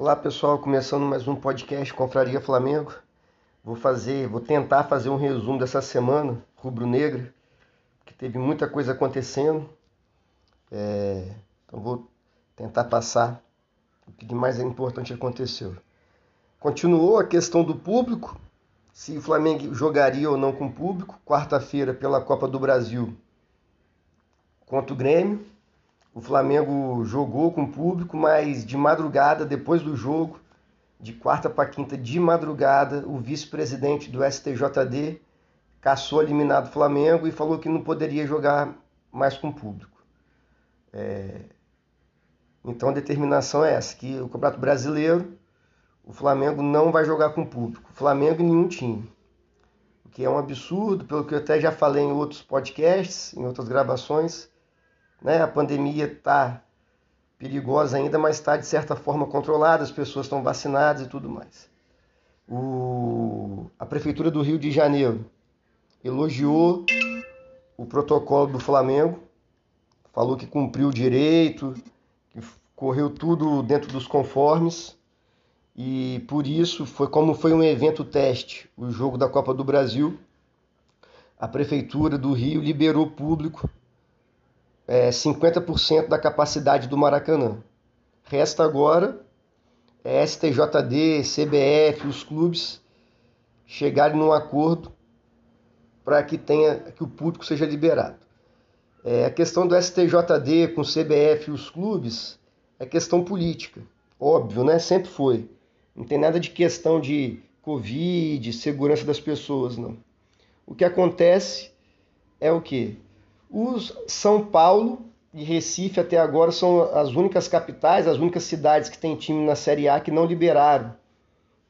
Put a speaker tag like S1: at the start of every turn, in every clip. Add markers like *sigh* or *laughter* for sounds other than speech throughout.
S1: Olá pessoal, começando mais um podcast Confraria Flamengo. Vou fazer, vou tentar fazer um resumo dessa semana rubro-negra, que teve muita coisa acontecendo. É, então vou tentar passar o que de mais importante aconteceu. Continuou a questão do público, se o Flamengo jogaria ou não com público, quarta-feira pela Copa do Brasil contra o Grêmio. O Flamengo jogou com o público, mas de madrugada, depois do jogo, de quarta para quinta de madrugada, o vice-presidente do STJD caçou eliminado o Flamengo e falou que não poderia jogar mais com o público. É... Então a determinação é essa, que o Campeonato Brasileiro, o Flamengo não vai jogar com o público. O Flamengo e nenhum time. O que é um absurdo, pelo que eu até já falei em outros podcasts, em outras gravações né? A pandemia está perigosa ainda, mas está de certa forma controlada, as pessoas estão vacinadas e tudo mais. O... A Prefeitura do Rio de Janeiro elogiou o protocolo do Flamengo, falou que cumpriu o direito, que correu tudo dentro dos conformes e por isso foi como foi um evento teste, o jogo da Copa do Brasil. A prefeitura do Rio liberou público é, 50% da capacidade do Maracanã. Resta agora é, STJD, CBF, os clubes chegarem num acordo para que tenha que o público seja liberado. É, a questão do STJD com o CBF e os clubes é questão política, óbvio, né? Sempre foi. Não tem nada de questão de Covid, segurança das pessoas, não. O que acontece é o que? Os São Paulo e Recife até agora são as únicas capitais, as únicas cidades que têm time na Série A que não liberaram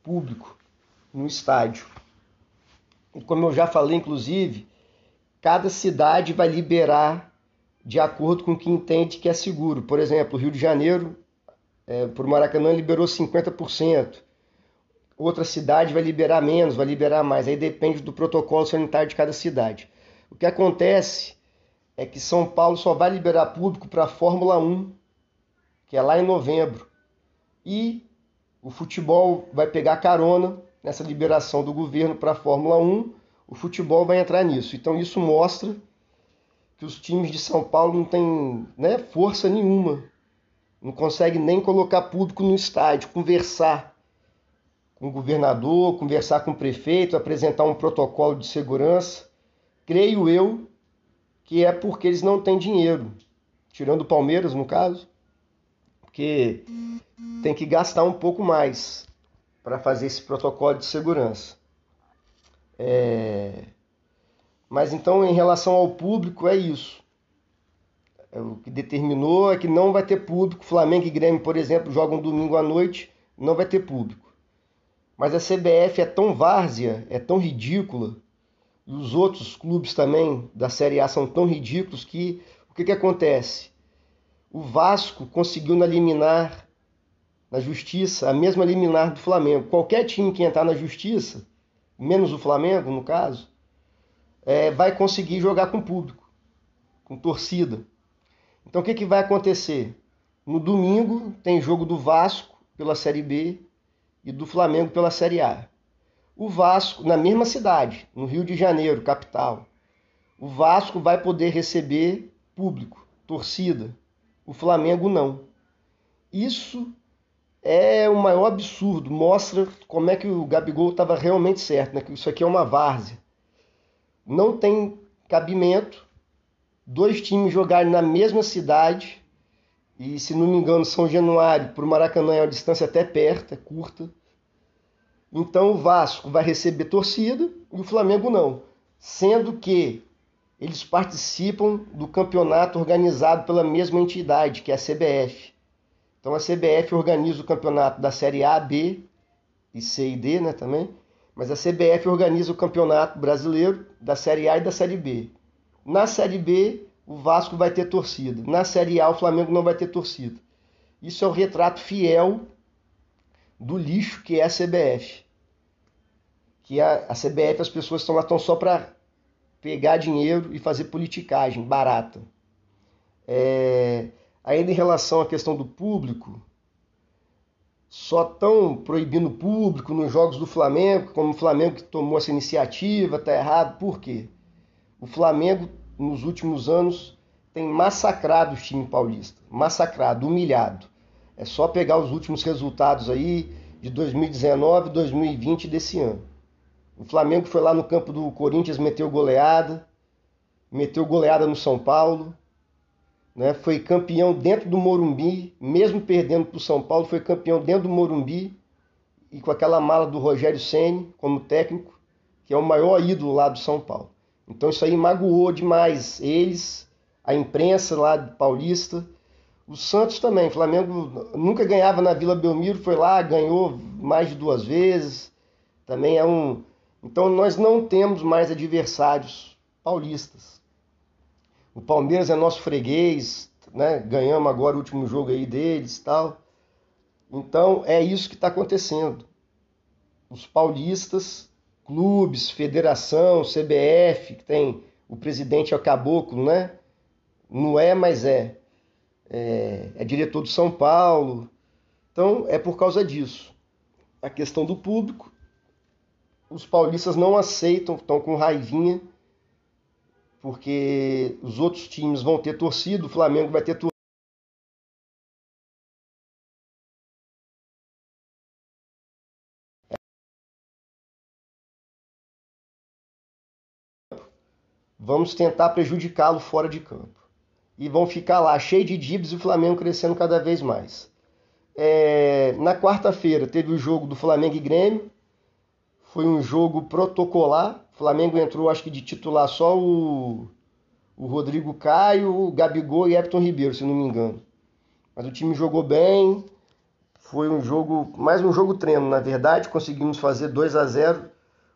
S1: público no estádio. E como eu já falei, inclusive, cada cidade vai liberar de acordo com o que entende que é seguro. Por exemplo, o Rio de Janeiro, é, por Maracanã, liberou 50%. Outra cidade vai liberar menos, vai liberar mais. Aí depende do protocolo sanitário de cada cidade. O que acontece é que São Paulo só vai liberar público para a Fórmula 1, que é lá em novembro. E o futebol vai pegar carona nessa liberação do governo para a Fórmula 1. O futebol vai entrar nisso. Então isso mostra que os times de São Paulo não têm né, força nenhuma. Não conseguem nem colocar público no estádio, conversar com o governador, conversar com o prefeito, apresentar um protocolo de segurança. Creio eu que é porque eles não têm dinheiro. Tirando o Palmeiras, no caso, porque tem que gastar um pouco mais para fazer esse protocolo de segurança. É... Mas então, em relação ao público, é isso. É o que determinou é que não vai ter público. Flamengo e Grêmio, por exemplo, jogam domingo à noite, não vai ter público. Mas a CBF é tão várzea, é tão ridícula, e os outros clubes também da Série A são tão ridículos que o que, que acontece? O Vasco conseguiu na liminar, na justiça, a mesma liminar do Flamengo. Qualquer time que entrar na justiça, menos o Flamengo, no caso, é, vai conseguir jogar com público, com torcida. Então o que, que vai acontecer? No domingo tem jogo do Vasco pela Série B e do Flamengo pela Série A o Vasco, na mesma cidade, no Rio de Janeiro, capital, o Vasco vai poder receber público, torcida. O Flamengo não. Isso é o maior absurdo. Mostra como é que o Gabigol estava realmente certo, né? que isso aqui é uma várzea. Não tem cabimento dois times jogarem na mesma cidade. E se não me engano, São Januário para o Maracanã é uma distância até perto, é curta. Então o Vasco vai receber torcida e o Flamengo não, sendo que eles participam do campeonato organizado pela mesma entidade, que é a CBF. Então a CBF organiza o campeonato da Série A, B e C e D, né, também. Mas a CBF organiza o campeonato brasileiro da Série A e da Série B. Na Série B, o Vasco vai ter torcida. Na Série A, o Flamengo não vai ter torcida. Isso é o retrato fiel do lixo que é a CBF. Que a, a CBF, as pessoas estão lá tão só para pegar dinheiro e fazer politicagem barata. É, ainda em relação à questão do público, só estão proibindo público nos jogos do Flamengo, como o Flamengo que tomou essa iniciativa, está errado. Por quê? O Flamengo, nos últimos anos, tem massacrado o time paulista. Massacrado, humilhado. É só pegar os últimos resultados aí de 2019, 2020 desse ano. O Flamengo foi lá no campo do Corinthians, meteu goleada, meteu goleada no São Paulo, né? foi campeão dentro do Morumbi, mesmo perdendo para o São Paulo, foi campeão dentro do Morumbi e com aquela mala do Rogério Ceni como técnico, que é o maior ídolo lá do São Paulo. Então isso aí magoou demais eles, a imprensa lá Paulista, o Santos também. O Flamengo nunca ganhava na Vila Belmiro, foi lá, ganhou mais de duas vezes. Também é um. Então nós não temos mais adversários paulistas. O Palmeiras é nosso freguês, né? Ganhamos agora o último jogo aí deles, tal. Então é isso que está acontecendo. Os paulistas, clubes, federação, CBF, que tem o presidente é o caboclo, né? Não é, mas é. É. É diretor do São Paulo. Então é por causa disso. A questão do público, os paulistas não aceitam, estão com raivinha porque os outros times vão ter torcido, o Flamengo vai ter torcido. Vamos tentar prejudicá-lo fora de campo. E vão ficar lá cheio de dívidas e o Flamengo crescendo cada vez mais. É... na quarta-feira teve o jogo do Flamengo e Grêmio. Foi um jogo protocolar. O Flamengo entrou, acho que de titular só o, o Rodrigo Caio, o Gabigol e Everton Ribeiro, se não me engano. Mas o time jogou bem. Foi um jogo, mais um jogo treino, na verdade. Conseguimos fazer 2 a 0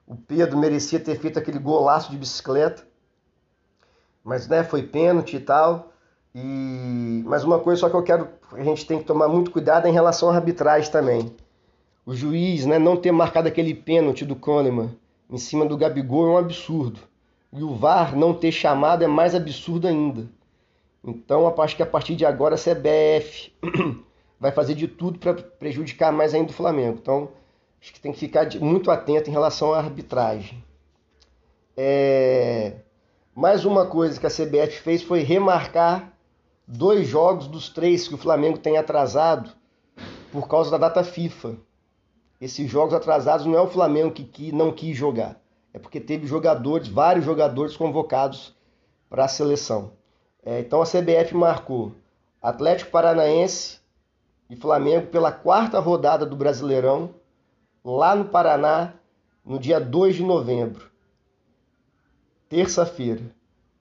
S1: O Pedro merecia ter feito aquele golaço de bicicleta. Mas né, foi pênalti e tal. E mas uma coisa só que eu quero, a gente tem que tomar muito cuidado é em relação à arbitragem também o juiz né, não ter marcado aquele pênalti do Kahneman em cima do Gabigol é um absurdo. E o VAR não ter chamado é mais absurdo ainda. Então, acho que a partir de agora a CBF *clears throat* vai fazer de tudo para prejudicar mais ainda o Flamengo. Então, acho que tem que ficar muito atento em relação à arbitragem. É... Mais uma coisa que a CBF fez foi remarcar dois jogos dos três que o Flamengo tem atrasado por causa da data FIFA esses jogos atrasados não é o Flamengo que, que não quis jogar. É porque teve jogadores, vários jogadores convocados para a seleção. É, então a CBF marcou Atlético Paranaense e Flamengo pela quarta rodada do Brasileirão, lá no Paraná, no dia 2 de novembro, terça-feira.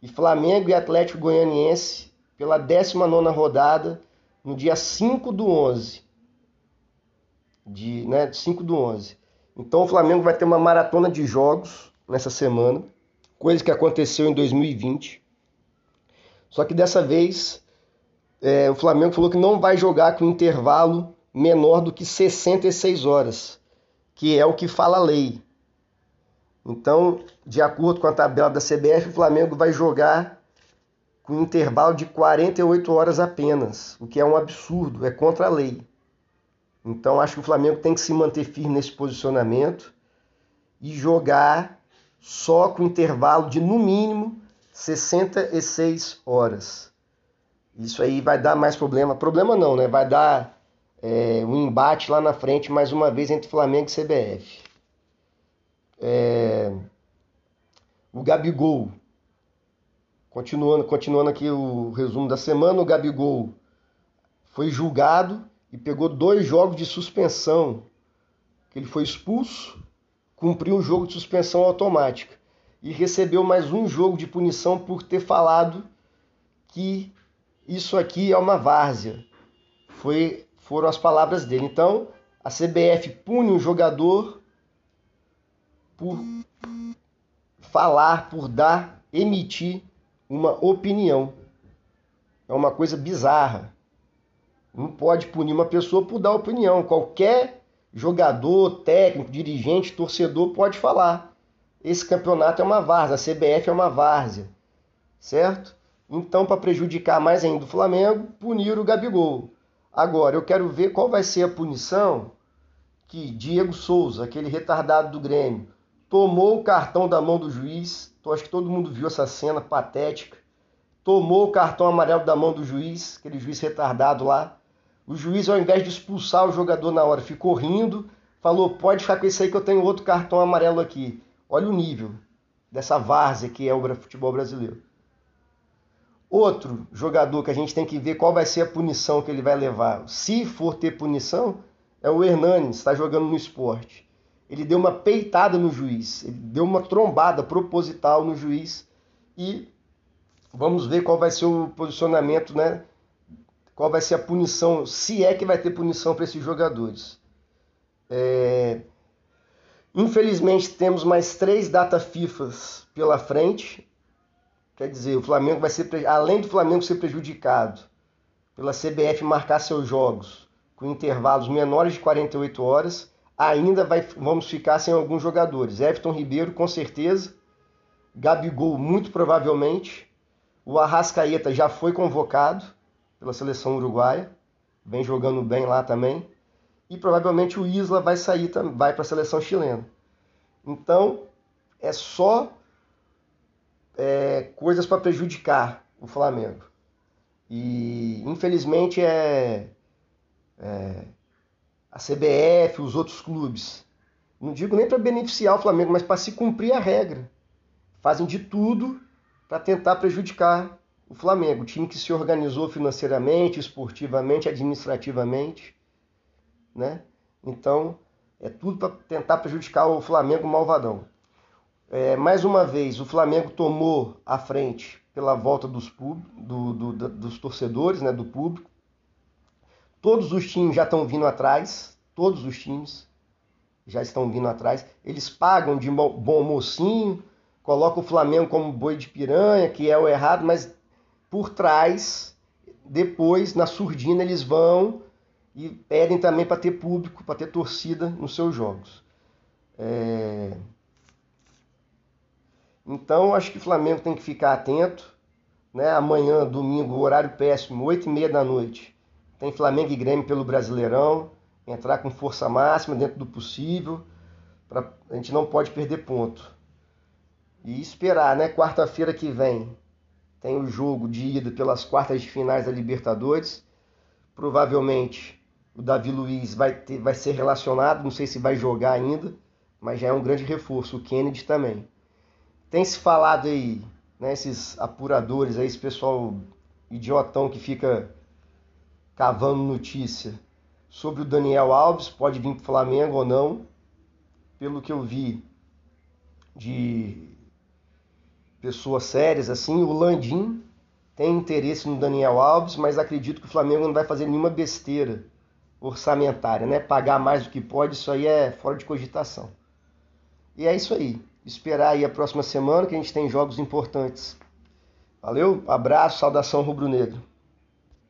S1: E Flamengo e Atlético Goianiense pela 19 rodada, no dia 5 do 11, de, né, de 5 do 11. Então o Flamengo vai ter uma maratona de jogos nessa semana, coisa que aconteceu em 2020. Só que dessa vez é, o Flamengo falou que não vai jogar com intervalo menor do que 66 horas, que é o que fala a lei. Então, de acordo com a tabela da CBF, o Flamengo vai jogar com intervalo de 48 horas apenas, o que é um absurdo, é contra a lei. Então acho que o Flamengo tem que se manter firme nesse posicionamento e jogar só com intervalo de no mínimo 66 horas. Isso aí vai dar mais problema. Problema não, né? Vai dar é, um embate lá na frente mais uma vez entre Flamengo e CBF. É... O Gabigol. Continuando, continuando aqui o resumo da semana, o Gabigol foi julgado e pegou dois jogos de suspensão. Que ele foi expulso, cumpriu um jogo de suspensão automática e recebeu mais um jogo de punição por ter falado que isso aqui é uma várzea. Foi, foram as palavras dele. Então, a CBF pune um jogador por falar, por dar, emitir uma opinião. É uma coisa bizarra. Não pode punir uma pessoa por dar opinião. Qualquer jogador, técnico, dirigente, torcedor pode falar. Esse campeonato é uma várzea, a CBF é uma várzea, certo? Então, para prejudicar mais ainda o Flamengo, punir o Gabigol. Agora, eu quero ver qual vai ser a punição que Diego Souza, aquele retardado do Grêmio, tomou o cartão da mão do juiz. Então, acho que todo mundo viu essa cena patética. Tomou o cartão amarelo da mão do juiz, aquele juiz retardado lá. O juiz, ao invés de expulsar o jogador na hora, ficou rindo, falou: pode ficar com isso aí que eu tenho outro cartão amarelo aqui. Olha o nível dessa várzea que é o futebol brasileiro. Outro jogador que a gente tem que ver qual vai ser a punição que ele vai levar. Se for ter punição, é o Hernanes, está jogando no esporte. Ele deu uma peitada no juiz, ele deu uma trombada proposital no juiz e vamos ver qual vai ser o posicionamento, né? Qual vai ser a punição, se é que vai ter punição para esses jogadores. É... Infelizmente temos mais três data FIFAs pela frente. Quer dizer, o Flamengo vai ser, além do Flamengo ser prejudicado pela CBF marcar seus jogos com intervalos menores de 48 horas, ainda vai, vamos ficar sem alguns jogadores. Everton Ribeiro, com certeza. Gabigol, muito provavelmente. O Arrascaeta já foi convocado pela seleção uruguaia, vem jogando bem lá também. E provavelmente o Isla vai sair, vai para a seleção chilena. Então, é só é, coisas para prejudicar o Flamengo. E infelizmente é é, a CBF, os outros clubes. Não digo nem para beneficiar o Flamengo, mas para se cumprir a regra. Fazem de tudo para tentar prejudicar o Flamengo, o time que se organizou financeiramente, esportivamente, administrativamente, né? Então, é tudo para tentar prejudicar o Flamengo malvadão. É, mais uma vez, o Flamengo tomou a frente pela volta dos, pub, do, do, dos torcedores, né, do público. Todos os times já estão vindo atrás, todos os times já estão vindo atrás. Eles pagam de bom mocinho, colocam o Flamengo como boi de piranha, que é o errado, mas por trás, depois, na surdina, eles vão e pedem também para ter público, para ter torcida nos seus jogos. É... Então, acho que o Flamengo tem que ficar atento. Né? Amanhã, domingo, horário péssimo, 8 e meia da noite tem Flamengo e Grêmio pelo Brasileirão, entrar com força máxima dentro do possível, pra, a gente não pode perder ponto. E esperar, né? Quarta-feira que vem tem o jogo de ida pelas quartas de finais da Libertadores. Provavelmente o Davi Luiz vai, ter, vai ser relacionado, não sei se vai jogar ainda, mas já é um grande reforço. O Kennedy também. Tem se falado aí, né, esses apuradores aí, esse pessoal idiotão que fica cavando notícia sobre o Daniel Alves, pode vir para o Flamengo ou não. Pelo que eu vi de pessoas sérias assim, o Landim tem interesse no Daniel Alves, mas acredito que o Flamengo não vai fazer nenhuma besteira orçamentária, né? Pagar mais do que pode, isso aí é fora de cogitação. E é isso aí. Esperar aí a próxima semana que a gente tem jogos importantes. Valeu, abraço, saudação rubro-negro.